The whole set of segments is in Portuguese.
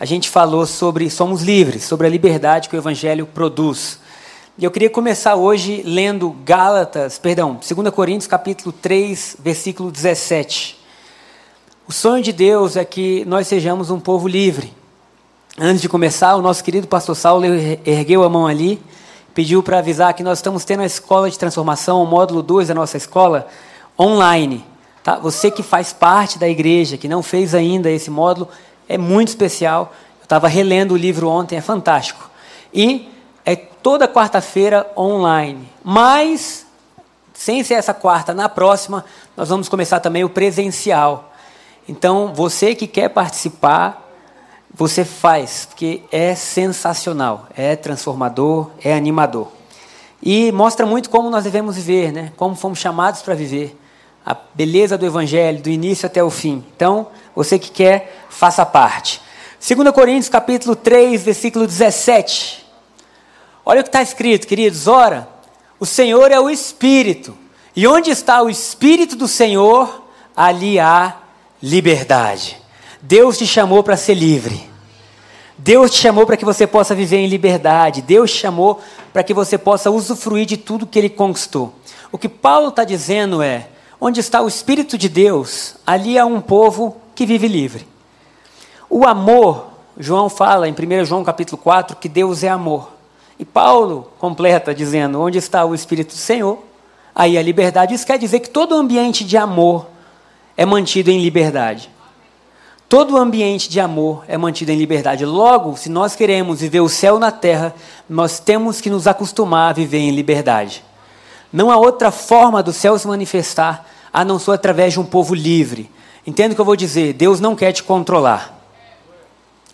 a gente falou sobre somos livres, sobre a liberdade que o Evangelho produz. E eu queria começar hoje lendo Gálatas, perdão, 2 Coríntios capítulo 3, versículo 17. O sonho de Deus é que nós sejamos um povo livre. Antes de começar, o nosso querido pastor Saulo ergueu a mão ali, pediu para avisar que nós estamos tendo a escola de transformação, o módulo 2 da nossa escola, online. Tá? Você que faz parte da igreja, que não fez ainda esse módulo, é muito especial. Eu estava relendo o livro ontem, é fantástico. E é toda quarta-feira online. Mas, sem ser essa quarta, na próxima, nós vamos começar também o presencial. Então, você que quer participar, você faz, porque é sensacional, é transformador, é animador. E mostra muito como nós devemos viver, né? como fomos chamados para viver. A beleza do Evangelho, do início até o fim. Então, você que quer, faça parte. 2 Coríntios capítulo 3, versículo 17. Olha o que está escrito, queridos. Ora, o Senhor é o Espírito. E onde está o Espírito do Senhor, ali há liberdade. Deus te chamou para ser livre. Deus te chamou para que você possa viver em liberdade. Deus te chamou para que você possa usufruir de tudo que ele conquistou. O que Paulo está dizendo é: onde está o Espírito de Deus, ali há um povo que vive livre. O amor, João fala em 1 João capítulo 4 que Deus é amor. E Paulo completa dizendo: onde está o Espírito do Senhor, aí a liberdade. Isso quer dizer que todo ambiente de amor é mantido em liberdade. Todo ambiente de amor é mantido em liberdade. Logo, se nós queremos viver o céu na terra, nós temos que nos acostumar a viver em liberdade. Não há outra forma do céu se manifestar a não ser através de um povo livre. Entenda o que eu vou dizer? Deus não quer te controlar.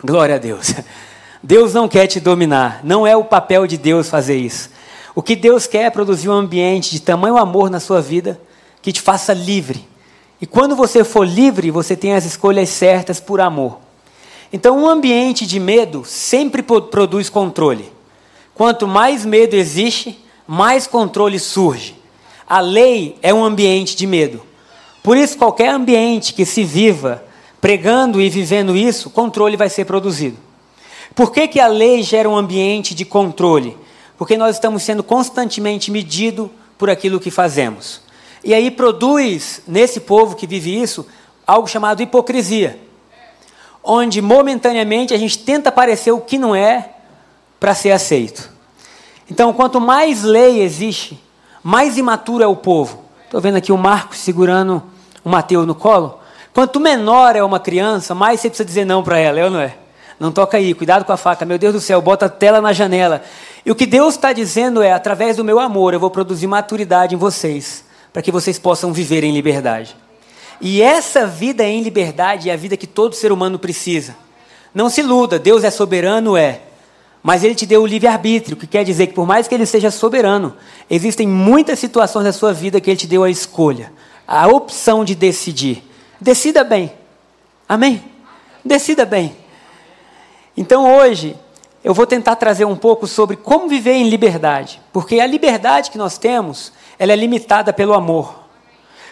Glória a Deus. Deus não quer te dominar, não é o papel de Deus fazer isso. O que Deus quer é produzir um ambiente de tamanho amor na sua vida que te faça livre. E quando você for livre, você tem as escolhas certas por amor. Então, um ambiente de medo sempre produz controle. Quanto mais medo existe, mais controle surge. A lei é um ambiente de medo. Por isso, qualquer ambiente que se viva pregando e vivendo isso, controle vai ser produzido. Por que, que a lei gera um ambiente de controle? Porque nós estamos sendo constantemente medidos por aquilo que fazemos. E aí produz, nesse povo que vive isso, algo chamado hipocrisia. Onde momentaneamente a gente tenta parecer o que não é para ser aceito. Então, quanto mais lei existe, mais imaturo é o povo. Estou vendo aqui o Marcos segurando o Mateus no colo. Quanto menor é uma criança, mais você precisa dizer não para ela, é ou não é? Não toca aí, cuidado com a faca. Meu Deus do céu, bota a tela na janela. E o que Deus está dizendo é: através do meu amor, eu vou produzir maturidade em vocês, para que vocês possam viver em liberdade. E essa vida em liberdade é a vida que todo ser humano precisa. Não se iluda, Deus é soberano, é. Mas Ele te deu o livre-arbítrio, que quer dizer que, por mais que Ele seja soberano, existem muitas situações da sua vida que Ele te deu a escolha, a opção de decidir. Decida bem. Amém? Decida bem. Então hoje eu vou tentar trazer um pouco sobre como viver em liberdade, porque a liberdade que nós temos, ela é limitada pelo amor.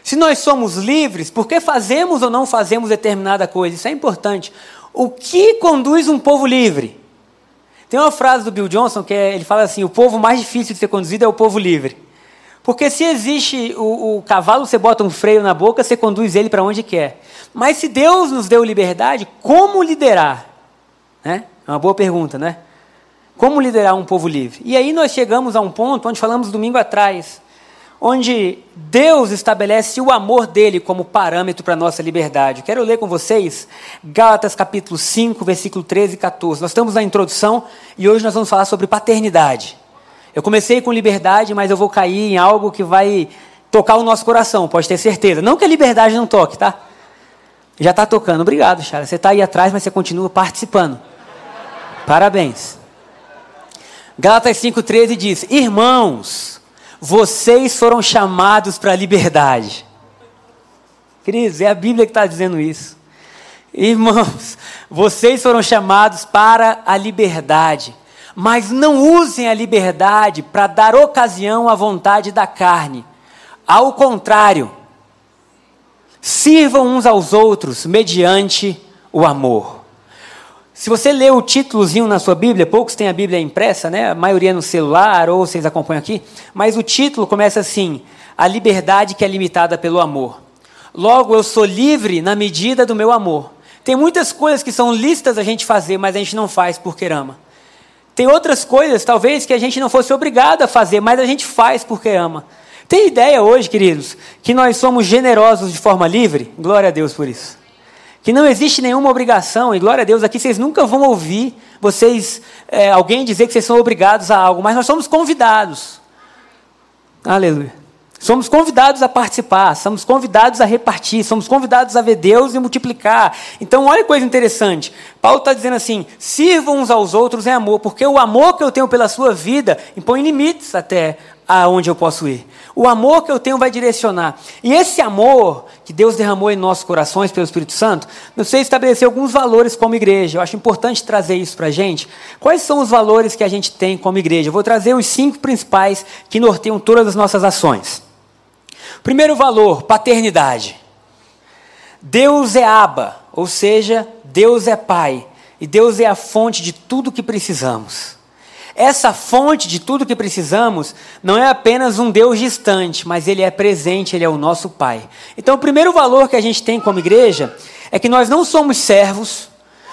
Se nós somos livres, por que fazemos ou não fazemos determinada coisa? Isso é importante. O que conduz um povo livre? Tem uma frase do Bill Johnson que é, ele fala assim: o povo mais difícil de ser conduzido é o povo livre. Porque se existe o, o cavalo, você bota um freio na boca, você conduz ele para onde quer. Mas se Deus nos deu liberdade, como liderar? Né? É uma boa pergunta, né? Como liderar um povo livre? E aí nós chegamos a um ponto onde falamos domingo atrás, onde Deus estabelece o amor dele como parâmetro para a nossa liberdade. Quero ler com vocês Gálatas capítulo 5, versículo 13 e 14. Nós estamos na introdução e hoje nós vamos falar sobre paternidade. Eu comecei com liberdade, mas eu vou cair em algo que vai tocar o nosso coração, pode ter certeza. Não que a liberdade não toque, tá? Já está tocando. Obrigado, Chara. Você está aí atrás, mas você continua participando. Parabéns. Gálatas 5,13 diz: Irmãos, vocês foram chamados para a liberdade. Cris, é a Bíblia que está dizendo isso. Irmãos, vocês foram chamados para a liberdade, mas não usem a liberdade para dar ocasião à vontade da carne. Ao contrário, sirvam uns aos outros mediante o amor. Se você lê o títulozinho na sua Bíblia, poucos têm a Bíblia impressa, né? A maioria no celular ou vocês acompanham aqui, mas o título começa assim: A liberdade que é limitada pelo amor. Logo, eu sou livre na medida do meu amor. Tem muitas coisas que são listas a gente fazer, mas a gente não faz porque ama. Tem outras coisas, talvez, que a gente não fosse obrigado a fazer, mas a gente faz porque ama. Tem ideia hoje, queridos, que nós somos generosos de forma livre? Glória a Deus por isso. Que não existe nenhuma obrigação, e glória a Deus, aqui vocês nunca vão ouvir vocês, é, alguém dizer que vocês são obrigados a algo, mas nós somos convidados. Aleluia. Somos convidados a participar, somos convidados a repartir, somos convidados a ver Deus e multiplicar. Então, olha que coisa interessante. Paulo está dizendo assim: sirvam uns aos outros em amor, porque o amor que eu tenho pela sua vida impõe limites até aonde eu posso ir. O amor que eu tenho vai direcionar. E esse amor que Deus derramou em nossos corações pelo Espírito Santo, não sei estabelecer alguns valores como igreja. Eu acho importante trazer isso para a gente. Quais são os valores que a gente tem como igreja? Eu vou trazer os cinco principais que norteiam todas as nossas ações. Primeiro valor, paternidade. Deus é Aba, ou seja, Deus é Pai. E Deus é a fonte de tudo que precisamos. Essa fonte de tudo que precisamos não é apenas um Deus distante, mas Ele é presente, Ele é o nosso Pai. Então, o primeiro valor que a gente tem como igreja é que nós não somos servos,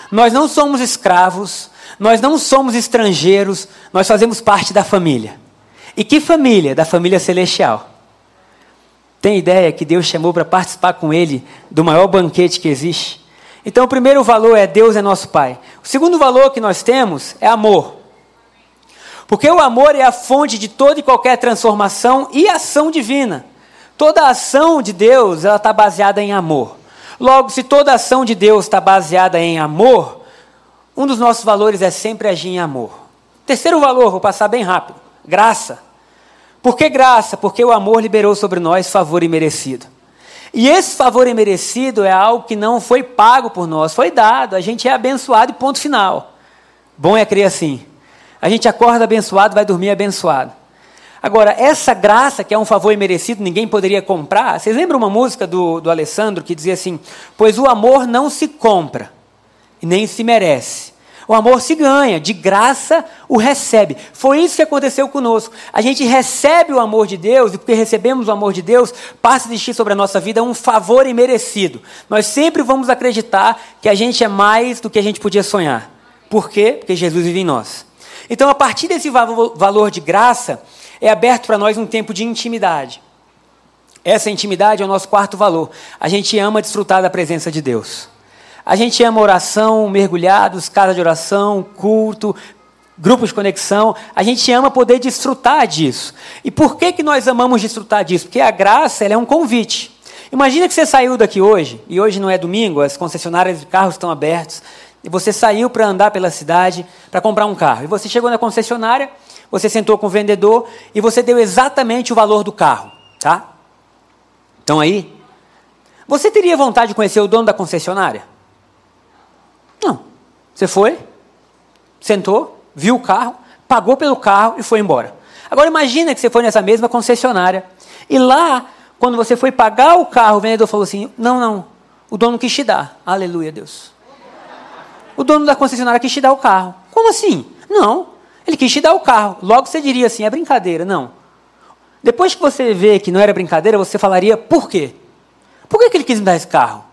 nós não somos escravos, nós não somos estrangeiros, nós fazemos parte da família. E que família? Da família celestial. Tem ideia que Deus chamou para participar com Ele do maior banquete que existe? Então, o primeiro valor é Deus é nosso Pai. O segundo valor que nós temos é amor. Porque o amor é a fonte de toda e qualquer transformação e ação divina. Toda ação de Deus ela está baseada em amor. Logo, se toda ação de Deus está baseada em amor, um dos nossos valores é sempre agir em amor. Terceiro valor, vou passar bem rápido: graça. Por que graça? Porque o amor liberou sobre nós favor imerecido. E esse favor imerecido é algo que não foi pago por nós, foi dado. A gente é abençoado e ponto final. Bom é crer assim. A gente acorda abençoado, vai dormir abençoado. Agora, essa graça, que é um favor imerecido, ninguém poderia comprar. Vocês lembram uma música do, do Alessandro que dizia assim: Pois o amor não se compra e nem se merece o amor se ganha, de graça o recebe. Foi isso que aconteceu conosco. A gente recebe o amor de Deus, e porque recebemos o amor de Deus, passa a existir sobre a nossa vida um favor imerecido. Nós sempre vamos acreditar que a gente é mais do que a gente podia sonhar. Por quê? Porque Jesus vive em nós. Então, a partir desse valor de graça, é aberto para nós um tempo de intimidade. Essa intimidade é o nosso quarto valor. A gente ama desfrutar da presença de Deus. A gente ama oração, mergulhados, casa de oração, culto, grupos de conexão. A gente ama poder desfrutar disso. E por que, que nós amamos desfrutar disso? Porque a graça é um convite. Imagina que você saiu daqui hoje, e hoje não é domingo, as concessionárias de carros estão abertas, e você saiu para andar pela cidade para comprar um carro. E você chegou na concessionária, você sentou com o vendedor e você deu exatamente o valor do carro, tá? Então aí, você teria vontade de conhecer o dono da concessionária? Você foi, sentou, viu o carro, pagou pelo carro e foi embora. Agora imagina que você foi nessa mesma concessionária e lá, quando você foi pagar o carro, o vendedor falou assim: não, não, o dono quis te dar. Aleluia, Deus. O dono da concessionária quis te dar o carro. Como assim? Não, ele quis te dar o carro. Logo você diria assim: é brincadeira. Não. Depois que você vê que não era brincadeira, você falaria: por quê? Por que, que ele quis me dar esse carro?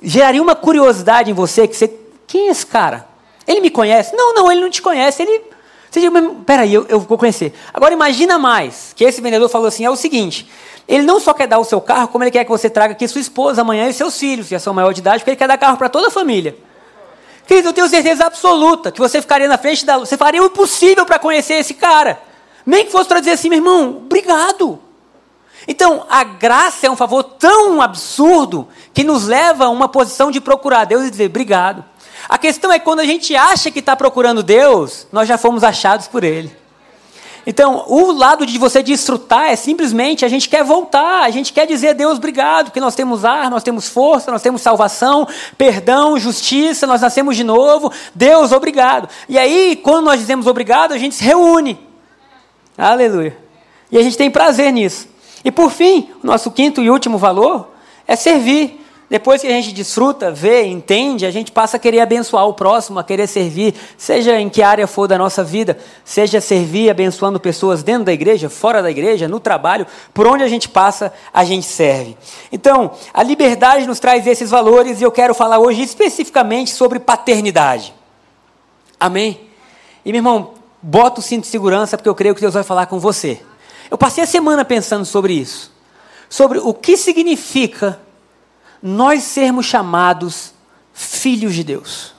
Geraria uma curiosidade em você que você quem é esse cara? Ele me conhece? Não, não, ele não te conhece. Ele. Você diz, peraí, eu, eu vou conhecer. Agora imagina mais que esse vendedor falou assim: é o seguinte. Ele não só quer dar o seu carro, como ele quer que você traga aqui sua esposa amanhã e seus filhos, que já são maior de idade, porque ele quer dar carro para toda a família. Querido, eu tenho certeza absoluta que você ficaria na frente da. Você faria o impossível para conhecer esse cara. Nem que fosse para dizer assim, meu irmão, obrigado. Então, a graça é um favor tão absurdo que nos leva a uma posição de procurar Deus e dizer obrigado. A questão é quando a gente acha que está procurando Deus, nós já fomos achados por Ele. Então, o lado de você desfrutar é simplesmente a gente quer voltar, a gente quer dizer a Deus obrigado, porque nós temos ar, nós temos força, nós temos salvação, perdão, justiça, nós nascemos de novo. Deus, obrigado. E aí, quando nós dizemos obrigado, a gente se reúne. Aleluia. E a gente tem prazer nisso. E por fim, o nosso quinto e último valor é servir. Depois que a gente desfruta, vê, entende, a gente passa a querer abençoar o próximo, a querer servir, seja em que área for da nossa vida, seja servir abençoando pessoas dentro da igreja, fora da igreja, no trabalho, por onde a gente passa, a gente serve. Então, a liberdade nos traz esses valores e eu quero falar hoje especificamente sobre paternidade. Amém? E meu irmão, bota o cinto de segurança porque eu creio que Deus vai falar com você. Eu passei a semana pensando sobre isso, sobre o que significa nós sermos chamados filhos de Deus.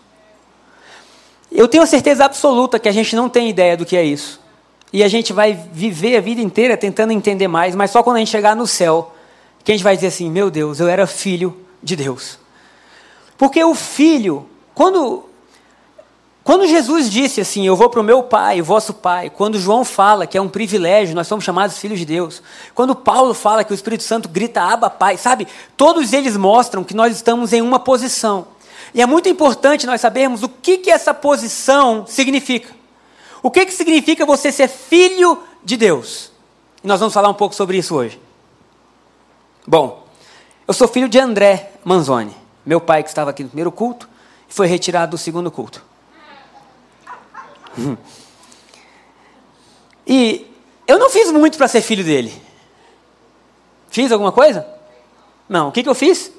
Eu tenho a certeza absoluta que a gente não tem ideia do que é isso. E a gente vai viver a vida inteira tentando entender mais, mas só quando a gente chegar no céu, que a gente vai dizer assim: meu Deus, eu era filho de Deus. Porque o filho, quando quando Jesus disse assim, eu vou para o meu pai, vosso pai, quando João fala que é um privilégio, nós somos chamados filhos de Deus, quando Paulo fala que o Espírito Santo grita, aba pai, sabe? Todos eles mostram que nós estamos em uma posição. E é muito importante nós sabermos o que, que essa posição significa. O que, que significa você ser filho de Deus? E nós vamos falar um pouco sobre isso hoje. Bom, eu sou filho de André Manzoni, meu pai que estava aqui no primeiro culto e foi retirado do segundo culto. E eu não fiz muito para ser filho dele. Fiz alguma coisa? Não. O que, que eu fiz?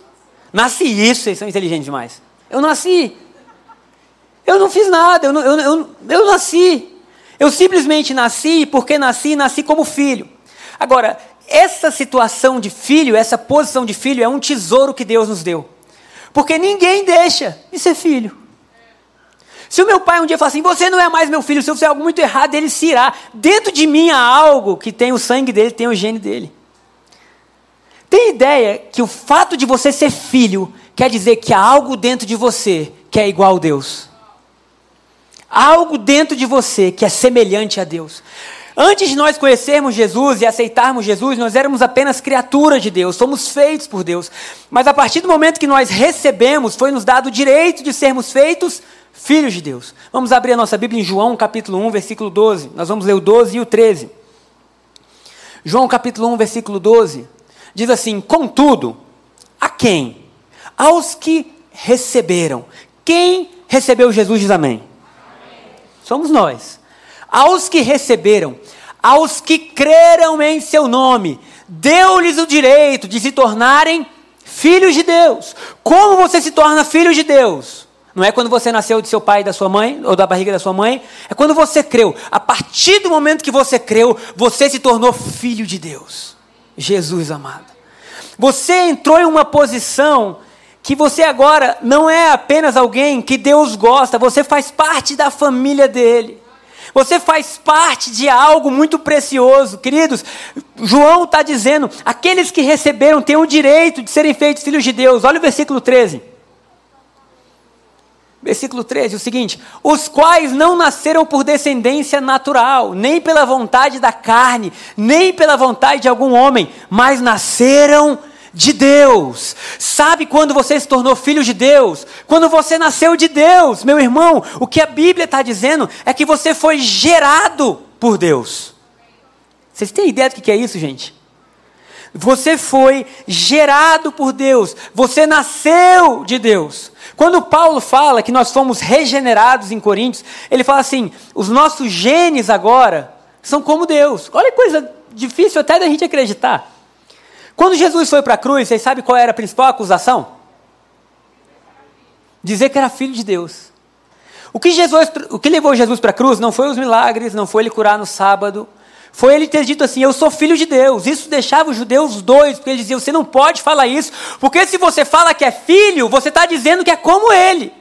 Nasci isso, vocês são inteligentes demais. Eu nasci. Eu não fiz nada, eu, eu, eu, eu nasci. Eu simplesmente nasci porque nasci, nasci como filho. Agora, essa situação de filho, essa posição de filho é um tesouro que Deus nos deu. Porque ninguém deixa de ser filho. Se o meu pai um dia falar assim, você não é mais meu filho, se eu fizer algo muito errado, ele se irá. Dentro de mim há algo que tem o sangue dele, tem o gene dele. Tem ideia que o fato de você ser filho quer dizer que há algo dentro de você que é igual a Deus. Há algo dentro de você que é semelhante a Deus. Antes de nós conhecermos Jesus e aceitarmos Jesus, nós éramos apenas criaturas de Deus, somos feitos por Deus. Mas a partir do momento que nós recebemos, foi nos dado o direito de sermos feitos filhos de Deus. Vamos abrir a nossa Bíblia em João, capítulo 1, versículo 12. Nós vamos ler o 12 e o 13. João, capítulo 1, versículo 12, diz assim: Contudo, a quem? Aos que receberam. Quem recebeu Jesus diz amém. amém. Somos nós. Aos que receberam, aos que creram em seu nome, deu-lhes o direito de se tornarem filhos de Deus. Como você se torna filho de Deus? Não é quando você nasceu de seu pai e da sua mãe, ou da barriga da sua mãe, é quando você creu. A partir do momento que você creu, você se tornou filho de Deus. Jesus amado. Você entrou em uma posição que você agora não é apenas alguém que Deus gosta, você faz parte da família dele. Você faz parte de algo muito precioso. Queridos, João está dizendo: aqueles que receberam têm o direito de serem feitos filhos de Deus. Olha o versículo 13. Versículo 13, o seguinte: Os quais não nasceram por descendência natural, nem pela vontade da carne, nem pela vontade de algum homem, mas nasceram de Deus. Sabe quando você se tornou filho de Deus? Quando você nasceu de Deus, meu irmão. O que a Bíblia está dizendo é que você foi gerado por Deus. Vocês têm ideia do que é isso, gente? Você foi gerado por Deus, você nasceu de Deus. Quando Paulo fala que nós fomos regenerados em Coríntios, ele fala assim: os nossos genes agora são como Deus. Olha que coisa difícil até da gente acreditar. Quando Jesus foi para a cruz, vocês sabem qual era a principal acusação? Dizer que era filho de Deus. O que, Jesus, o que levou Jesus para a cruz não foi os milagres, não foi ele curar no sábado, foi ele ter dito assim: Eu sou filho de Deus. Isso deixava os judeus doidos, porque eles diziam: Você não pode falar isso, porque se você fala que é filho, você está dizendo que é como ele.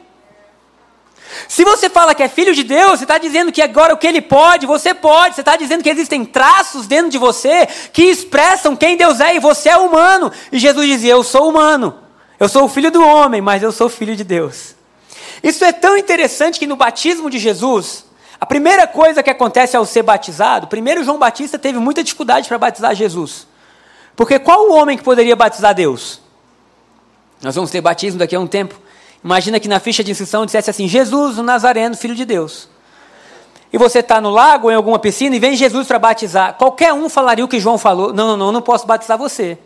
Se você fala que é filho de Deus, você está dizendo que agora o que ele pode, você pode. Você está dizendo que existem traços dentro de você que expressam quem Deus é e você é humano. E Jesus dizia: Eu sou humano. Eu sou o filho do homem, mas eu sou filho de Deus. Isso é tão interessante que no batismo de Jesus, A primeira coisa que acontece ao ser batizado, primeiro João Batista teve muita dificuldade para batizar Jesus. Porque qual o homem que poderia batizar Deus? Nós vamos ter batismo daqui a um tempo. Imagina que na ficha de inscrição dissesse assim: Jesus, o Nazareno, filho de Deus. E você está no lago em alguma piscina e vem Jesus para batizar. Qualquer um falaria o que João falou: Não, não, não, não posso batizar você.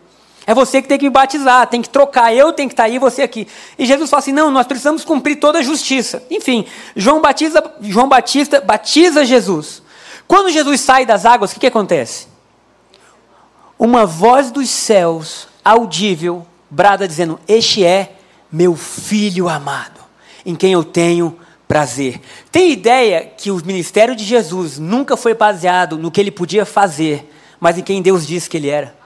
É você que tem que me batizar, tem que trocar, eu tenho que estar tá aí, você aqui. E Jesus fala assim: não, nós precisamos cumprir toda a justiça. Enfim, João Batista, João Batista batiza Jesus. Quando Jesus sai das águas, o que, que acontece? Uma voz dos céus, audível, brada dizendo: Este é meu filho amado, em quem eu tenho prazer. Tem ideia que o ministério de Jesus nunca foi baseado no que ele podia fazer, mas em quem Deus disse que ele era?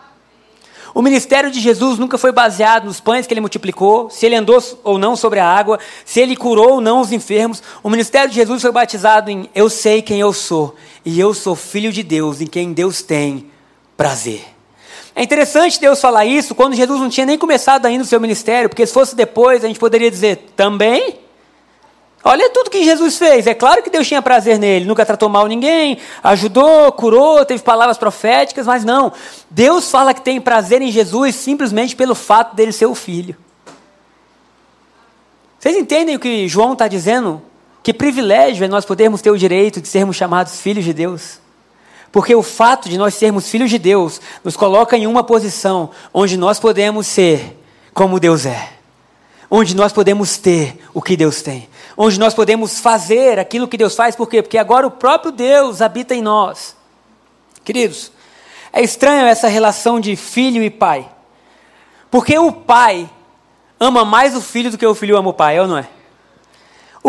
O ministério de Jesus nunca foi baseado nos pães que ele multiplicou, se ele andou ou não sobre a água, se ele curou ou não os enfermos. O ministério de Jesus foi batizado em Eu sei quem eu sou, e eu sou filho de Deus, em quem Deus tem prazer. É interessante Deus falar isso quando Jesus não tinha nem começado ainda o seu ministério, porque se fosse depois a gente poderia dizer também. Olha tudo que Jesus fez. É claro que Deus tinha prazer nele, nunca tratou mal ninguém, ajudou, curou, teve palavras proféticas, mas não. Deus fala que tem prazer em Jesus simplesmente pelo fato dele ser o filho. Vocês entendem o que João está dizendo? Que privilégio é nós podermos ter o direito de sermos chamados filhos de Deus. Porque o fato de nós sermos filhos de Deus nos coloca em uma posição onde nós podemos ser como Deus é. Onde nós podemos ter o que Deus tem onde nós podemos fazer aquilo que Deus faz, por quê? Porque agora o próprio Deus habita em nós. Queridos, é estranho essa relação de filho e pai. Porque o pai ama mais o filho do que o filho ama o pai, é ou não é?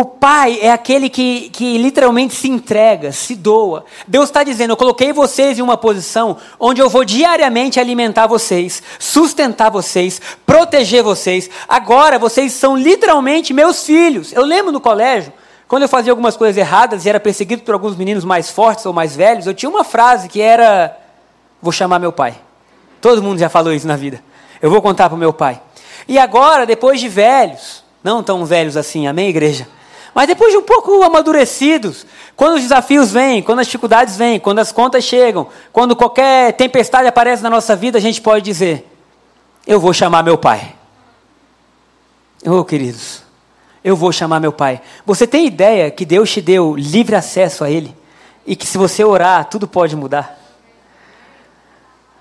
O pai é aquele que, que literalmente se entrega, se doa. Deus está dizendo: Eu coloquei vocês em uma posição onde eu vou diariamente alimentar vocês, sustentar vocês, proteger vocês. Agora vocês são literalmente meus filhos. Eu lembro no colégio, quando eu fazia algumas coisas erradas e era perseguido por alguns meninos mais fortes ou mais velhos, eu tinha uma frase que era: Vou chamar meu pai. Todo mundo já falou isso na vida. Eu vou contar para o meu pai. E agora, depois de velhos, não tão velhos assim, amém, igreja? Mas depois de um pouco amadurecidos, quando os desafios vêm, quando as dificuldades vêm, quando as contas chegam, quando qualquer tempestade aparece na nossa vida, a gente pode dizer: Eu vou chamar meu pai. Oh, queridos, eu vou chamar meu pai. Você tem ideia que Deus te deu livre acesso a Ele? E que se você orar, tudo pode mudar?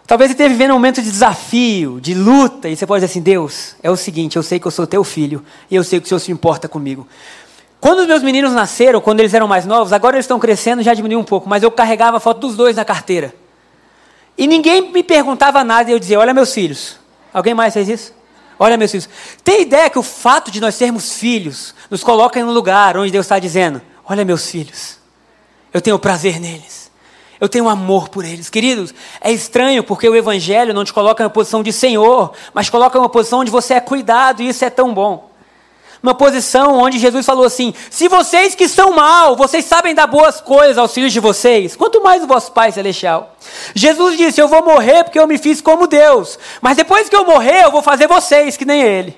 Talvez você esteja vivendo um momento de desafio, de luta, e você pode dizer assim: Deus, é o seguinte, eu sei que eu sou teu filho, e eu sei que o Senhor se importa comigo. Quando os meus meninos nasceram, quando eles eram mais novos, agora eles estão crescendo, já diminuiu um pouco, mas eu carregava a foto dos dois na carteira. E ninguém me perguntava nada e eu dizia: Olha, meus filhos. Alguém mais fez isso? Olha, meus filhos. Tem ideia que o fato de nós sermos filhos nos coloca em um lugar onde Deus está dizendo: Olha, meus filhos. Eu tenho prazer neles. Eu tenho amor por eles. Queridos, é estranho porque o Evangelho não te coloca na posição de Senhor, mas coloca em uma posição onde você é cuidado e isso é tão bom uma posição onde Jesus falou assim: se vocês que são mal, vocês sabem dar boas coisas aos filhos de vocês, quanto mais o vosso Pai Celestial. Jesus disse: Eu vou morrer porque eu me fiz como Deus, mas depois que eu morrer, eu vou fazer vocês que nem Ele.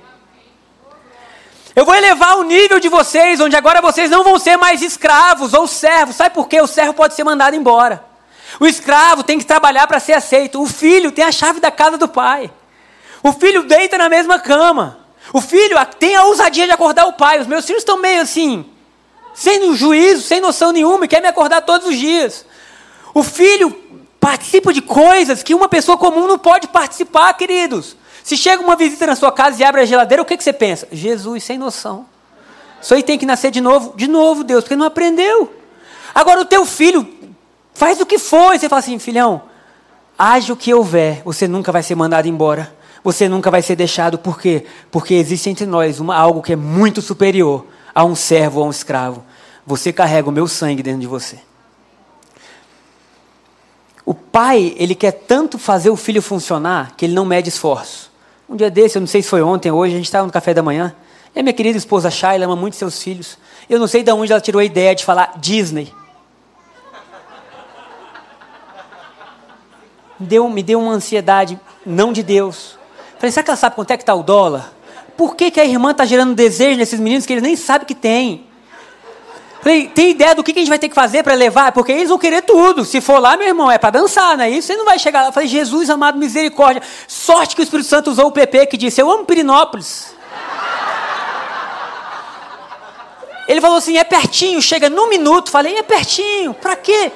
Eu vou elevar o nível de vocês, onde agora vocês não vão ser mais escravos ou servos. Sabe por quê? O servo pode ser mandado embora. O escravo tem que trabalhar para ser aceito. O filho tem a chave da casa do pai. O filho deita na mesma cama. O filho tem a ousadia de acordar o pai. Os meus filhos estão meio assim, sem juízo, sem noção nenhuma, e quer me acordar todos os dias. O filho participa de coisas que uma pessoa comum não pode participar, queridos. Se chega uma visita na sua casa e abre a geladeira, o que, que você pensa? Jesus, sem noção. Isso aí tem que nascer de novo. De novo, Deus, porque não aprendeu. Agora o teu filho faz o que for, e você fala assim, filhão, age o que houver, você nunca vai ser mandado embora. Você nunca vai ser deixado, por quê? Porque existe entre nós uma, algo que é muito superior a um servo ou a um escravo. Você carrega o meu sangue dentro de você. O pai, ele quer tanto fazer o filho funcionar que ele não mede esforço. Um dia desse, eu não sei se foi ontem ou hoje, a gente estava no café da manhã. E a minha querida esposa Shayla ama muito seus filhos. Eu não sei de onde ela tirou a ideia de falar Disney. Deu, me deu uma ansiedade, não de Deus. Falei, será que ela sabe quanto é que está o dólar? Por que, que a irmã está gerando desejo nesses meninos que eles nem sabem que tem? Falei, tem ideia do que a gente vai ter que fazer para levar? Porque eles vão querer tudo. Se for lá, meu irmão, é para dançar, não é isso? Você não vai chegar lá. Falei, Jesus amado, misericórdia. Sorte que o Espírito Santo usou o PP que disse, eu amo Pirinópolis. Ele falou assim, é pertinho, chega num minuto. Falei, é pertinho, para quê?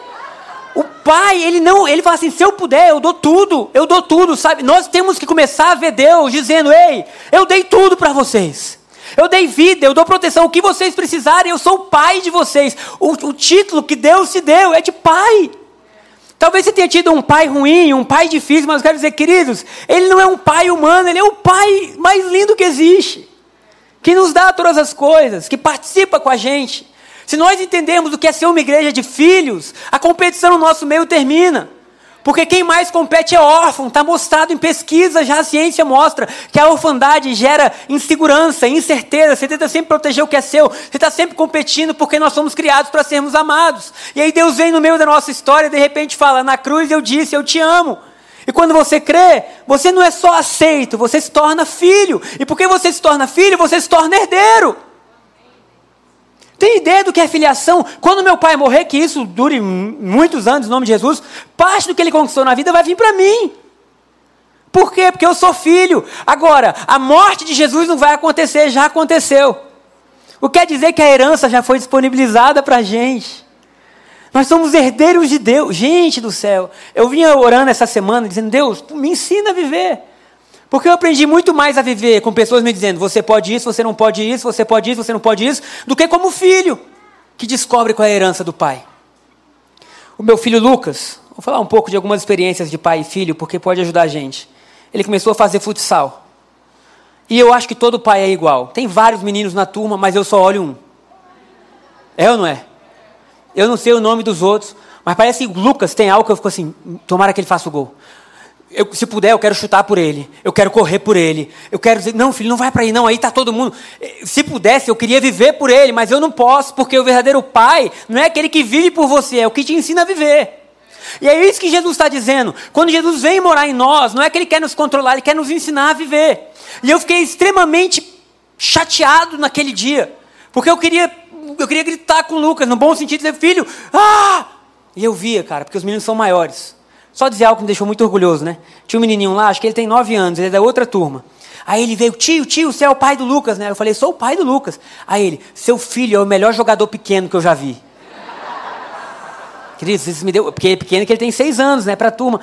O pai, ele não, ele fala assim, se eu puder, eu dou tudo, eu dou tudo, sabe? Nós temos que começar a ver Deus dizendo, ei, eu dei tudo para vocês. Eu dei vida, eu dou proteção. O que vocês precisarem, eu sou o pai de vocês. O, o título que Deus te deu é de pai. Talvez você tenha tido um pai ruim, um pai difícil, mas eu quero dizer, queridos, ele não é um pai humano, ele é o pai mais lindo que existe. Que nos dá todas as coisas, que participa com a gente. Se nós entendermos o que é ser uma igreja de filhos, a competição no nosso meio termina. Porque quem mais compete é órfão, está mostrado em pesquisa, já a ciência mostra que a orfandade gera insegurança, incerteza, você tenta sempre proteger o que é seu, você está sempre competindo porque nós somos criados para sermos amados. E aí Deus vem no meio da nossa história e de repente fala: Na cruz eu disse, eu te amo. E quando você crê, você não é só aceito, você se torna filho. E porque você se torna filho, você se torna herdeiro. Tem ideia do que é filiação? Quando meu pai morrer, que isso dure muitos anos, em nome de Jesus, parte do que ele conquistou na vida vai vir para mim. Por quê? Porque eu sou filho. Agora, a morte de Jesus não vai acontecer, já aconteceu. O que quer dizer que a herança já foi disponibilizada para a gente. Nós somos herdeiros de Deus. Gente do céu, eu vinha orando essa semana dizendo: Deus, me ensina a viver. Porque eu aprendi muito mais a viver com pessoas me dizendo: você pode isso, você não pode isso, você pode isso, você não pode isso, do que como filho que descobre qual é a herança do pai. O meu filho Lucas, vou falar um pouco de algumas experiências de pai e filho, porque pode ajudar a gente. Ele começou a fazer futsal. E eu acho que todo pai é igual. Tem vários meninos na turma, mas eu só olho um. É ou não é? Eu não sei o nome dos outros, mas parece que Lucas tem algo que eu fico assim: tomara que ele faça o gol eu, se puder, eu quero chutar por ele, eu quero correr por ele, eu quero dizer, não, filho, não vai para aí, não, aí está todo mundo. Eh, se pudesse, eu queria viver por ele, mas eu não posso, porque o verdadeiro pai não é aquele que vive por você, é o que te ensina a viver. E é isso que Jesus está dizendo. Quando Jesus vem morar em nós, não é que ele quer nos controlar, ele quer nos ensinar a viver. E eu fiquei extremamente chateado naquele dia, porque eu queria, eu queria gritar com Lucas, no bom sentido, dizer, filho, ah! E eu via, cara, porque os meninos são maiores. Só dizer algo que me deixou muito orgulhoso, né? Tinha um menininho lá, acho que ele tem nove anos, ele é da outra turma. Aí ele veio, tio, tio, você é o pai do Lucas, né? Eu falei, sou o pai do Lucas. Aí ele, seu filho é o melhor jogador pequeno que eu já vi. Querido, isso me deu. Porque ele é pequeno que ele tem seis anos, né? Pra turma.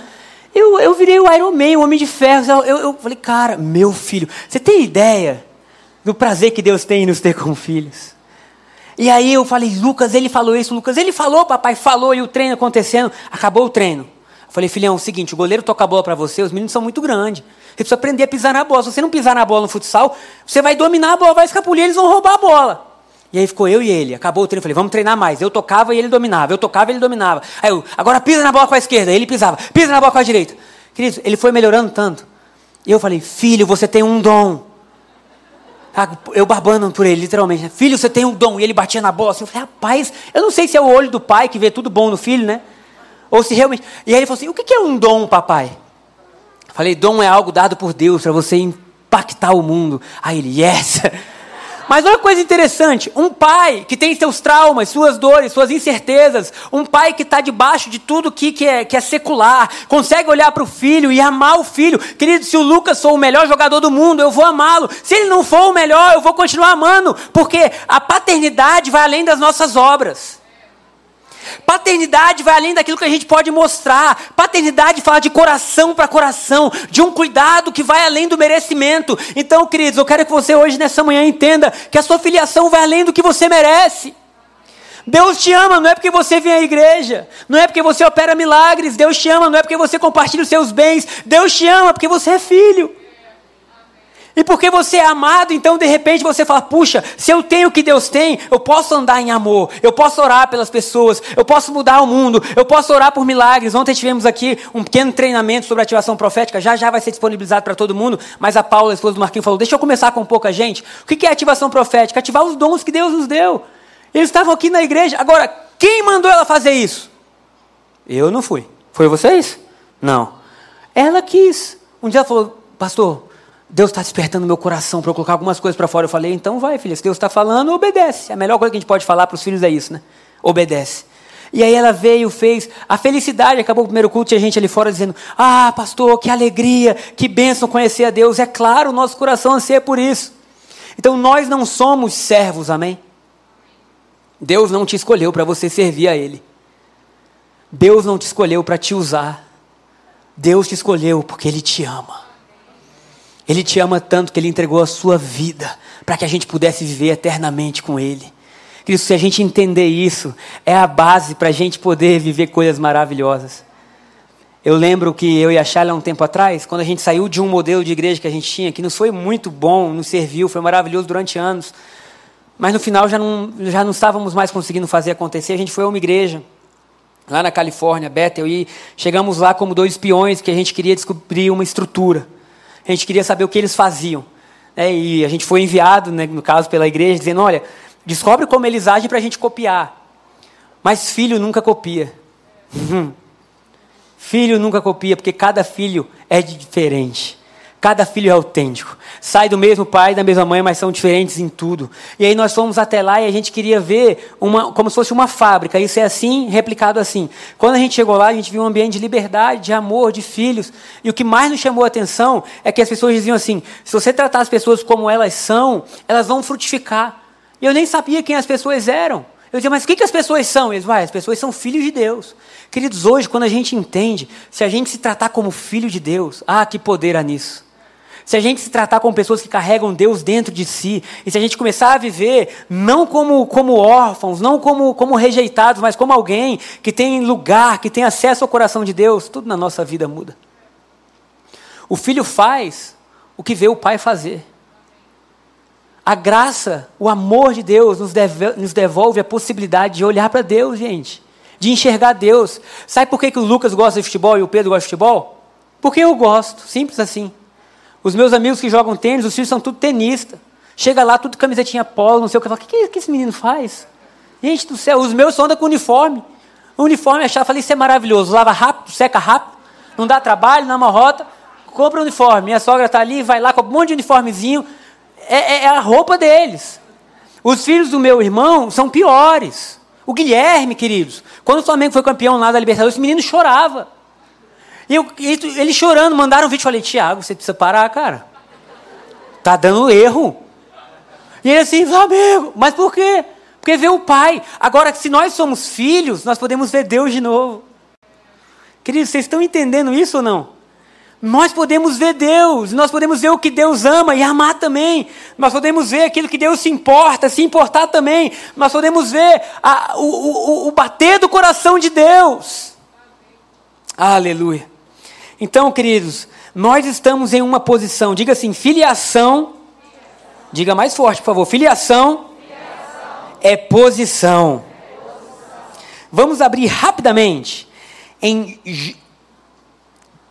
Eu, eu virei o Iron Man, o Homem de Ferro. Eu, eu falei, cara, meu filho, você tem ideia do prazer que Deus tem em nos ter como filhos? E aí eu falei, Lucas, ele falou isso, Lucas, ele falou, papai, falou, e o treino acontecendo. Acabou o treino. Falei, filhão, é o seguinte, o goleiro toca a bola para você, os meninos são muito grandes. Você precisa aprender a pisar na bola. Se você não pisar na bola no futsal, você vai dominar a bola, vai escapulir, eles vão roubar a bola. E aí ficou eu e ele. Acabou o treino, falei, vamos treinar mais. Eu tocava e ele dominava. Eu tocava e ele dominava. Aí eu, agora pisa na bola com a esquerda. Ele pisava. Pisa na bola com a direita. Querido, ele foi melhorando tanto. E eu falei, filho, você tem um dom. Ah, eu barbando por ele, literalmente. Né? Filho, você tem um dom. E ele batia na bola assim. Eu falei, rapaz, eu não sei se é o olho do pai que vê tudo bom no filho, né? Ou se realmente. E aí ele falou assim: o que é um dom, papai? Eu falei: dom é algo dado por Deus para você impactar o mundo. Aí ele, yes! Mas olha que coisa interessante: um pai que tem seus traumas, suas dores, suas incertezas, um pai que está debaixo de tudo que, que, é, que é secular, consegue olhar para o filho e amar o filho. Querido, se o Lucas for o melhor jogador do mundo, eu vou amá-lo. Se ele não for o melhor, eu vou continuar amando, porque a paternidade vai além das nossas obras. Paternidade vai além daquilo que a gente pode mostrar. Paternidade fala de coração para coração, de um cuidado que vai além do merecimento. Então, queridos, eu quero que você hoje, nessa manhã, entenda que a sua filiação vai além do que você merece. Deus te ama, não é porque você vem à igreja, não é porque você opera milagres. Deus te ama, não é porque você compartilha os seus bens. Deus te ama porque você é filho. E porque você é amado, então de repente você fala: puxa, se eu tenho o que Deus tem, eu posso andar em amor, eu posso orar pelas pessoas, eu posso mudar o mundo, eu posso orar por milagres. Ontem tivemos aqui um pequeno treinamento sobre ativação profética, já já vai ser disponibilizado para todo mundo, mas a Paula, a esposa do Marquinhos, falou: deixa eu começar com pouca gente. O que é ativação profética? Ativar os dons que Deus nos deu. Eles estavam aqui na igreja. Agora, quem mandou ela fazer isso? Eu não fui. Foi vocês? Não. Ela quis. Um dia ela falou: pastor Deus está despertando meu coração para eu colocar algumas coisas para fora. Eu falei, então vai, filha, se Deus está falando, obedece. A melhor coisa que a gente pode falar para os filhos é isso, né? Obedece. E aí ela veio, fez. A felicidade acabou o primeiro culto e a gente ali fora dizendo: Ah, pastor, que alegria, que bênção conhecer a Deus. É claro, o nosso coração anseia por isso. Então nós não somos servos, amém? Deus não te escolheu para você servir a Ele. Deus não te escolheu para te usar. Deus te escolheu porque Ele te ama. Ele te ama tanto que Ele entregou a sua vida para que a gente pudesse viver eternamente com Ele. Cristo, se a gente entender isso, é a base para a gente poder viver coisas maravilhosas. Eu lembro que eu e a Charla, um tempo atrás, quando a gente saiu de um modelo de igreja que a gente tinha, que nos foi muito bom, nos serviu, foi maravilhoso durante anos, mas no final já não, já não estávamos mais conseguindo fazer acontecer, a gente foi a uma igreja, lá na Califórnia, Bethel, e chegamos lá como dois espiões, que a gente queria descobrir uma estrutura. A gente queria saber o que eles faziam. É, e a gente foi enviado, né, no caso, pela igreja, dizendo: olha, descobre como eles agem para a gente copiar. Mas filho nunca copia. Filho nunca copia, porque cada filho é diferente. Cada filho é autêntico. Sai do mesmo pai, da mesma mãe, mas são diferentes em tudo. E aí nós fomos até lá e a gente queria ver uma, como se fosse uma fábrica. Isso é assim, replicado assim. Quando a gente chegou lá, a gente viu um ambiente de liberdade, de amor, de filhos. E o que mais nos chamou a atenção é que as pessoas diziam assim: se você tratar as pessoas como elas são, elas vão frutificar. E eu nem sabia quem as pessoas eram. Eu dizia, mas o que, as pessoas são? Eles, vai, as pessoas são filhos de Deus. Queridos, hoje, quando a gente entende, se a gente se tratar como filho de Deus, ah, que poder há nisso. Se a gente se tratar como pessoas que carregam Deus dentro de si, e se a gente começar a viver não como, como órfãos, não como, como rejeitados, mas como alguém que tem lugar, que tem acesso ao coração de Deus, tudo na nossa vida muda. O filho faz o que vê o pai fazer. A graça, o amor de Deus nos devolve, nos devolve a possibilidade de olhar para Deus, gente. De enxergar Deus. Sabe por que, que o Lucas gosta de futebol e o Pedro gosta de futebol? Porque eu gosto, simples assim. Os meus amigos que jogam tênis, os filhos são tudo tenista. Chega lá, tudo camisetinha polo, não sei o que. O que, que, que esse menino faz? Gente do céu, os meus só andam com uniforme. O uniforme, achava, falei, isso é maravilhoso. Lava rápido, seca rápido, não dá trabalho, não é uma rota. Compra um uniforme. Minha sogra está ali, vai lá com um monte de uniformezinho. É, é, é a roupa deles. Os filhos do meu irmão são piores. O Guilherme, queridos, quando o Flamengo foi campeão lá da Libertadores, esse menino chorava. E eu, ele chorando, mandaram um vídeo. Falei, Tiago, você precisa parar, cara. Tá dando erro. E ele assim, Flamengo, mas por quê? Porque vê o pai. Agora, se nós somos filhos, nós podemos ver Deus de novo. Queridos, vocês estão entendendo isso ou não? Nós podemos ver Deus, nós podemos ver o que Deus ama e amar também. Nós podemos ver aquilo que Deus se importa, se importar também. Nós podemos ver a, o, o, o bater do coração de Deus. Aleluia. Então, queridos, nós estamos em uma posição, diga assim, filiação. Diga mais forte, por favor. Filiação, filiação. É, posição. é posição. Vamos abrir rapidamente em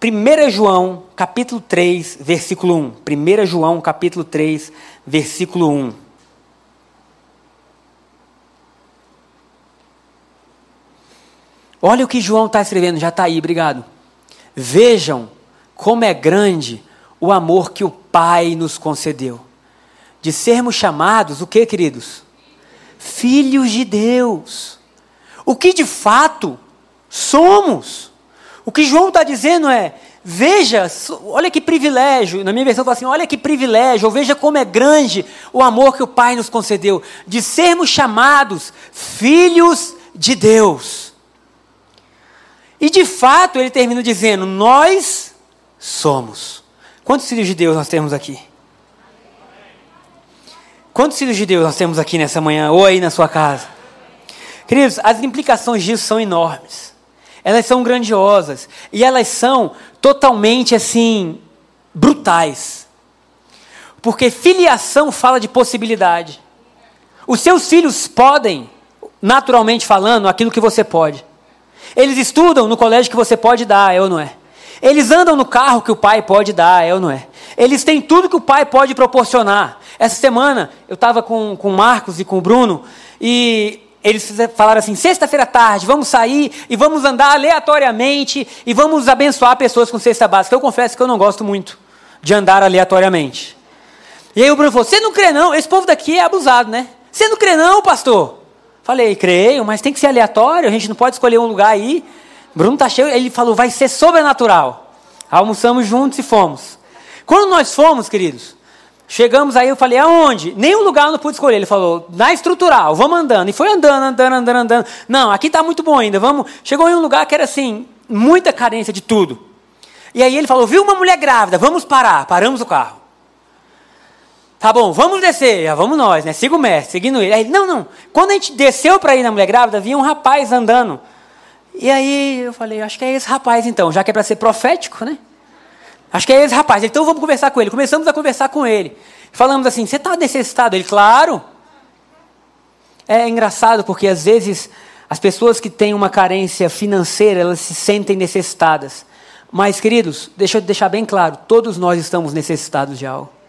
1 João, capítulo 3, versículo 1. 1 João, capítulo 3, versículo 1. Olha o que João está escrevendo, já está aí, obrigado. Vejam como é grande o amor que o Pai nos concedeu. De sermos chamados, o que, queridos? Filhos de Deus. O que de fato somos. O que João está dizendo é: veja, olha que privilégio. Na minha versão fala assim: olha que privilégio, ou veja como é grande o amor que o Pai nos concedeu, de sermos chamados filhos de Deus. E de fato ele termina dizendo: Nós somos. Quantos filhos de Deus nós temos aqui? Quantos filhos de Deus nós temos aqui nessa manhã ou aí na sua casa? Queridos, as implicações disso são enormes. Elas são grandiosas e elas são totalmente assim brutais. Porque filiação fala de possibilidade. Os seus filhos podem, naturalmente falando, aquilo que você pode. Eles estudam no colégio que você pode dar, é ou não é? Eles andam no carro que o pai pode dar, é ou não é? Eles têm tudo que o pai pode proporcionar. Essa semana eu estava com, com o Marcos e com o Bruno e eles falaram assim: sexta-feira à tarde, vamos sair e vamos andar aleatoriamente e vamos abençoar pessoas com cesta básica. Eu confesso que eu não gosto muito de andar aleatoriamente. E aí o Bruno falou: Você não crê, não? Esse povo daqui é abusado, né? Você não crê, não, pastor? Falei: Creio, mas tem que ser aleatório, a gente não pode escolher um lugar aí. Bruno tá cheio, ele falou: Vai ser sobrenatural. Almoçamos juntos e fomos. Quando nós fomos, queridos, chegamos aí, eu falei: Aonde? Nenhum lugar eu não pude escolher. Ele falou: Na estrutural, vamos andando. E foi andando, andando, andando, andando. Não, aqui tá muito bom ainda, vamos. Chegou em um lugar que era assim, muita carência de tudo. E aí ele falou: Viu uma mulher grávida, vamos parar. Paramos o carro. Tá bom, vamos descer. Já vamos nós, né? Siga o mestre, seguindo ele. Aí, não, não. Quando a gente desceu para ir na mulher grávida, vinha um rapaz andando. E aí eu falei, acho que é esse rapaz então, já que é para ser profético, né? Acho que é esse rapaz. Então vamos conversar com ele. Começamos a conversar com ele. Falamos assim: você está necessitado? Ele, claro. É engraçado porque às vezes as pessoas que têm uma carência financeira, elas se sentem necessitadas. Mas, queridos, deixa eu deixar bem claro: todos nós estamos necessitados de algo.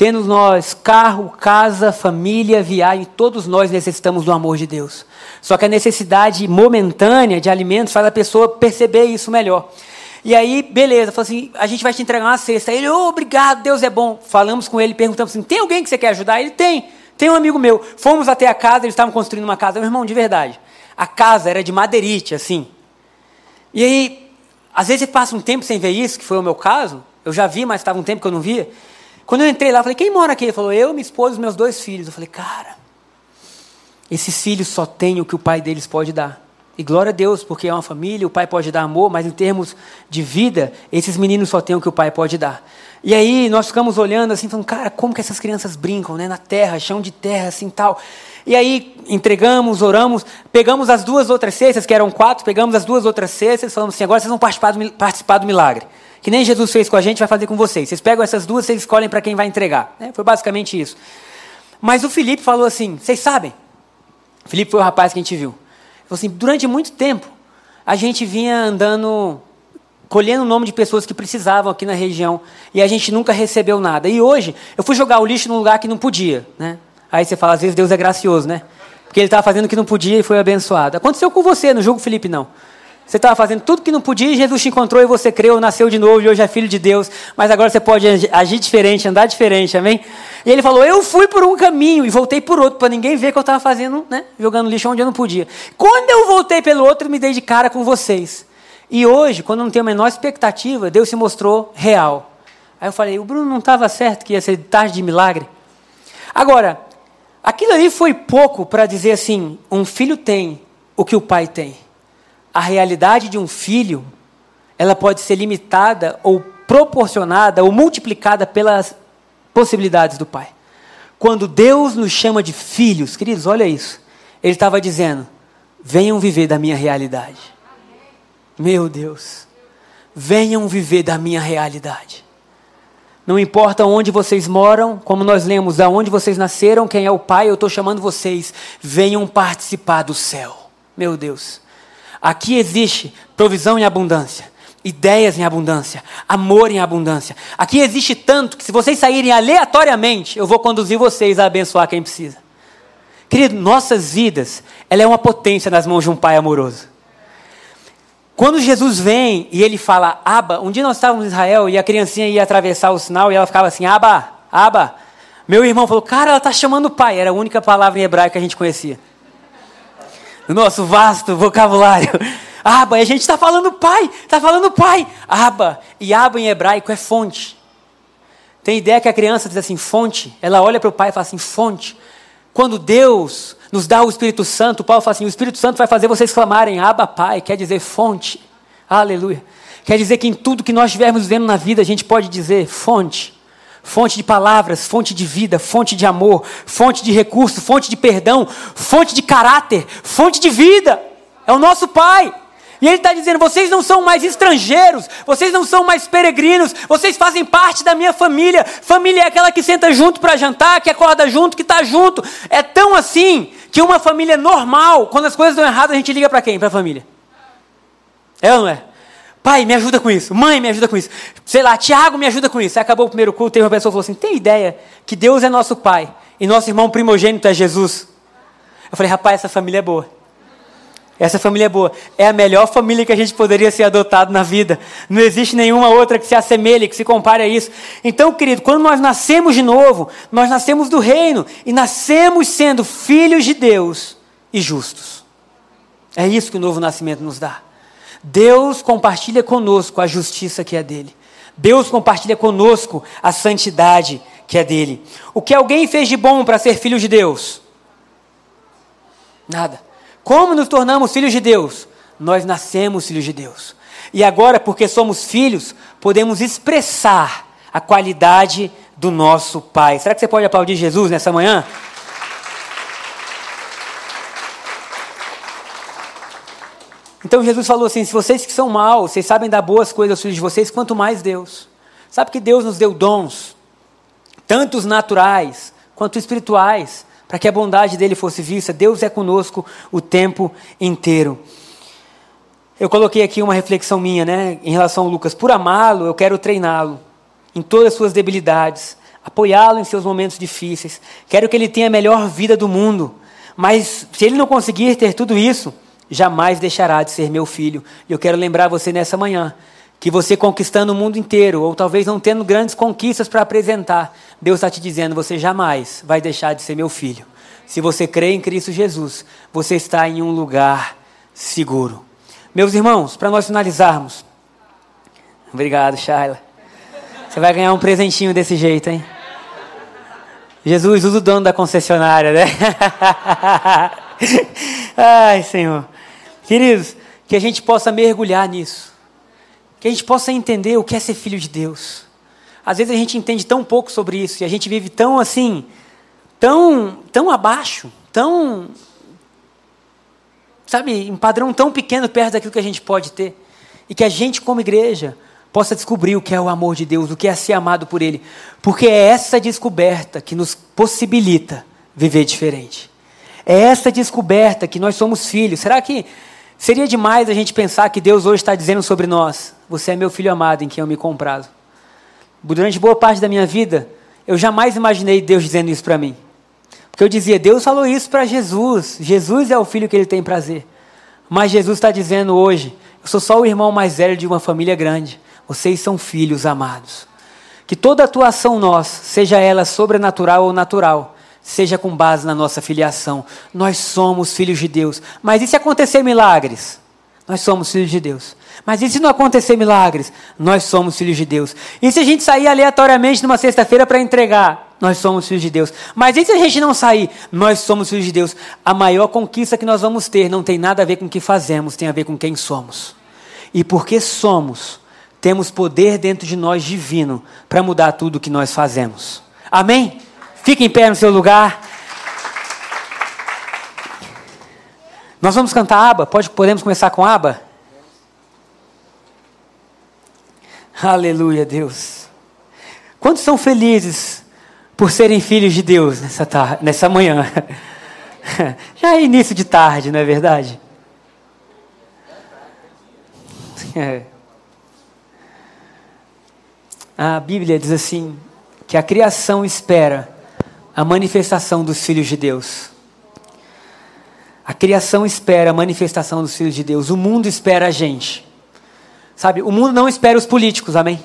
Tendo nós carro, casa, família, viagem, todos nós necessitamos do amor de Deus. Só que a necessidade momentânea de alimentos faz a pessoa perceber isso melhor. E aí, beleza, falou assim: a gente vai te entregar uma cesta. Ele, oh, obrigado, Deus é bom. Falamos com ele, perguntamos assim: tem alguém que você quer ajudar? Ele tem, tem um amigo meu. Fomos até a casa, eles estavam construindo uma casa. Meu irmão, de verdade. A casa era de madeirite, assim. E aí, às vezes você passa um tempo sem ver isso, que foi o meu caso. Eu já vi, mas estava um tempo que eu não via. Quando eu entrei lá, eu falei, quem mora aqui? Ele falou, eu, minha esposa e meus dois filhos. Eu falei, cara, esses filhos só têm o que o pai deles pode dar. E glória a Deus, porque é uma família, o pai pode dar amor, mas em termos de vida, esses meninos só têm o que o pai pode dar. E aí nós ficamos olhando assim, falando, cara, como que essas crianças brincam, né? Na terra, chão de terra, assim tal. E aí entregamos, oramos, pegamos as duas outras cestas, que eram quatro, pegamos as duas outras cestas e falamos assim, agora vocês vão participar do, participar do milagre. Que nem Jesus fez com a gente, vai fazer com vocês. Vocês pegam essas duas, vocês escolhem para quem vai entregar. Né? Foi basicamente isso. Mas o Felipe falou assim: vocês sabem? O Felipe foi o rapaz que a gente viu. Falou assim: durante muito tempo, a gente vinha andando, colhendo o nome de pessoas que precisavam aqui na região, e a gente nunca recebeu nada. E hoje, eu fui jogar o lixo num lugar que não podia. Né? Aí você fala: às vezes Deus é gracioso, né? Porque ele estava fazendo o que não podia e foi abençoado. Aconteceu com você, no jogo Felipe, não. Você estava fazendo tudo que não podia, Jesus te encontrou e você creu, nasceu de novo e hoje é filho de Deus. Mas agora você pode agir diferente, andar diferente, amém? E ele falou: Eu fui por um caminho e voltei por outro, para ninguém ver que eu estava fazendo, né? Jogando lixo onde eu não podia. Quando eu voltei pelo outro, me dei de cara com vocês. E hoje, quando não tenho a menor expectativa, Deus se mostrou real. Aí eu falei: O Bruno não estava certo que ia ser tarde de milagre? Agora, aquilo ali foi pouco para dizer assim: um filho tem o que o pai tem a realidade de um filho, ela pode ser limitada ou proporcionada ou multiplicada pelas possibilidades do pai. Quando Deus nos chama de filhos, queridos, olha isso. Ele estava dizendo: venham viver da minha realidade. Meu Deus, venham viver da minha realidade. Não importa onde vocês moram, como nós lemos, aonde vocês nasceram, quem é o Pai, eu estou chamando vocês, venham participar do céu. Meu Deus. Aqui existe provisão em abundância, ideias em abundância, amor em abundância. Aqui existe tanto que se vocês saírem aleatoriamente, eu vou conduzir vocês a abençoar quem precisa. Querido, nossas vidas, ela é uma potência nas mãos de um pai amoroso. Quando Jesus vem e ele fala Aba, um dia nós estávamos em Israel e a criancinha ia atravessar o sinal e ela ficava assim, Aba, Aba. Meu irmão falou, cara, ela está chamando o pai. Era a única palavra em hebraico que a gente conhecia no nosso vasto vocabulário. Aba, a gente está falando pai, está falando pai. Aba, e aba em hebraico é fonte. Tem ideia que a criança diz assim, fonte? Ela olha para o pai e fala assim, fonte. Quando Deus nos dá o Espírito Santo, o Paulo fala assim: o Espírito Santo vai fazer vocês clamarem Abba Pai, quer dizer fonte. Aleluia. Quer dizer que em tudo que nós estivermos vivendo na vida, a gente pode dizer fonte fonte de palavras, fonte de vida, fonte de amor, fonte de recurso, fonte de perdão, fonte de caráter, fonte de vida. É o nosso Pai. E Ele está dizendo: vocês não são mais estrangeiros, vocês não são mais peregrinos, vocês fazem parte da minha família. Família é aquela que senta junto para jantar, que acorda junto, que está junto. É tão assim que uma família normal, quando as coisas estão erradas, a gente liga para quem? Para a família. É ou não é? Pai, me ajuda com isso. Mãe, me ajuda com isso. Sei lá, Tiago, me ajuda com isso. Aí acabou o primeiro culto e uma pessoa falou assim: tem ideia que Deus é nosso Pai e nosso irmão primogênito é Jesus? Eu falei, rapaz, essa família é boa. essa família é boa. É a melhor família que a gente poderia ser adotado na vida. Não existe nenhuma outra que se assemelhe, que se compare a isso. Então, querido, quando nós nascemos de novo, nós nascemos do reino e nascemos sendo filhos de Deus e justos. É isso que o novo nascimento nos dá. Deus compartilha conosco a justiça que é dele. Deus compartilha conosco a santidade que é dele. O que alguém fez de bom para ser filho de Deus? Nada. Como nos tornamos filhos de Deus? Nós nascemos filhos de Deus. E agora, porque somos filhos, podemos expressar a qualidade do nosso Pai. Será que você pode aplaudir Jesus nessa manhã? Então Jesus falou assim: se vocês que são maus, vocês sabem dar boas coisas aos filhos de vocês, quanto mais Deus. Sabe que Deus nos deu dons, tanto os naturais quanto espirituais, para que a bondade dele fosse vista. Deus é conosco o tempo inteiro. Eu coloquei aqui uma reflexão minha, né, em relação ao Lucas. Por amá-lo, eu quero treiná-lo em todas as suas debilidades, apoiá-lo em seus momentos difíceis. Quero que ele tenha a melhor vida do mundo. Mas se ele não conseguir ter tudo isso, jamais deixará de ser meu filho. E eu quero lembrar você nessa manhã que você conquistando o mundo inteiro, ou talvez não tendo grandes conquistas para apresentar, Deus está te dizendo: você jamais vai deixar de ser meu filho. Se você crê em Cristo Jesus, você está em um lugar seguro. Meus irmãos, para nós finalizarmos. Obrigado, Shaila. Você vai ganhar um presentinho desse jeito, hein? Jesus, usa o dono da concessionária, né? Ai, Senhor. Queridos, que a gente possa mergulhar nisso. Que a gente possa entender o que é ser filho de Deus. Às vezes a gente entende tão pouco sobre isso e a gente vive tão assim, tão, tão abaixo, tão sabe, em padrão tão pequeno perto daquilo que a gente pode ter. E que a gente, como igreja, possa descobrir o que é o amor de Deus, o que é ser amado por Ele. Porque é essa descoberta que nos possibilita viver diferente. É essa descoberta que nós somos filhos. Será que Seria demais a gente pensar que Deus hoje está dizendo sobre nós: Você é meu filho amado em quem eu me comprazo. Durante boa parte da minha vida, eu jamais imaginei Deus dizendo isso para mim. Porque eu dizia: Deus falou isso para Jesus. Jesus é o filho que ele tem prazer. Mas Jesus está dizendo hoje: Eu sou só o irmão mais velho de uma família grande. Vocês são filhos amados. Que toda atuação nossa, seja ela sobrenatural ou natural, seja com base na nossa filiação. Nós somos filhos de Deus. Mas e se acontecer milagres? Nós somos filhos de Deus. Mas e se não acontecer milagres? Nós somos filhos de Deus. E se a gente sair aleatoriamente numa sexta-feira para entregar? Nós somos filhos de Deus. Mas e se a gente não sair? Nós somos filhos de Deus. A maior conquista que nós vamos ter não tem nada a ver com o que fazemos, tem a ver com quem somos. E porque somos, temos poder dentro de nós divino para mudar tudo o que nós fazemos. Amém? Fique em pé no seu lugar. Nós vamos cantar aba? Pode, podemos começar com aba? Aleluia, Deus. Quantos são felizes por serem filhos de Deus nessa, tarde, nessa manhã? Já é início de tarde, não é verdade? É. A Bíblia diz assim: que a criação espera a manifestação dos filhos de Deus. A criação espera a manifestação dos filhos de Deus. O mundo espera a gente. Sabe, o mundo não espera os políticos, amém?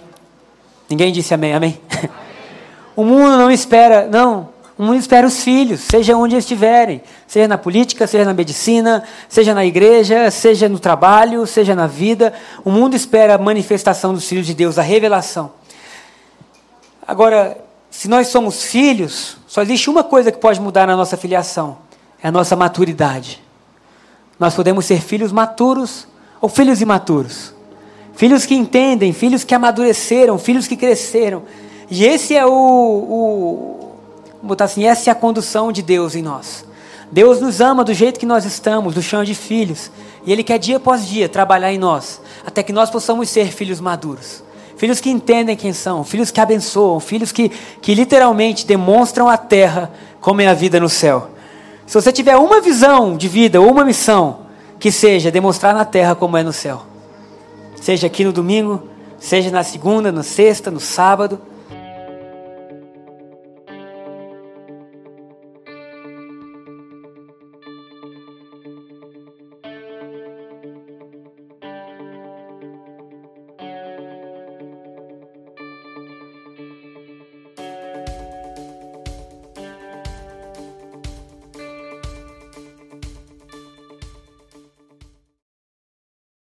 Ninguém disse amém, amém? amém. o mundo não espera, não. O mundo espera os filhos, seja onde estiverem, seja na política, seja na medicina, seja na igreja, seja no trabalho, seja na vida. O mundo espera a manifestação dos filhos de Deus, a revelação. Agora, se nós somos filhos, só existe uma coisa que pode mudar na nossa filiação: é a nossa maturidade. Nós podemos ser filhos maturos ou filhos imaturos. Filhos que entendem, filhos que amadureceram, filhos que cresceram. E esse é o, o botar assim, essa é a condução de Deus em nós. Deus nos ama do jeito que nós estamos, do chão de filhos, e Ele quer dia após dia trabalhar em nós, até que nós possamos ser filhos maduros filhos que entendem quem são, filhos que abençoam, filhos que, que literalmente demonstram a terra como é a vida no céu. Se você tiver uma visão de vida ou uma missão, que seja demonstrar na terra como é no céu. Seja aqui no domingo, seja na segunda, na sexta, no sábado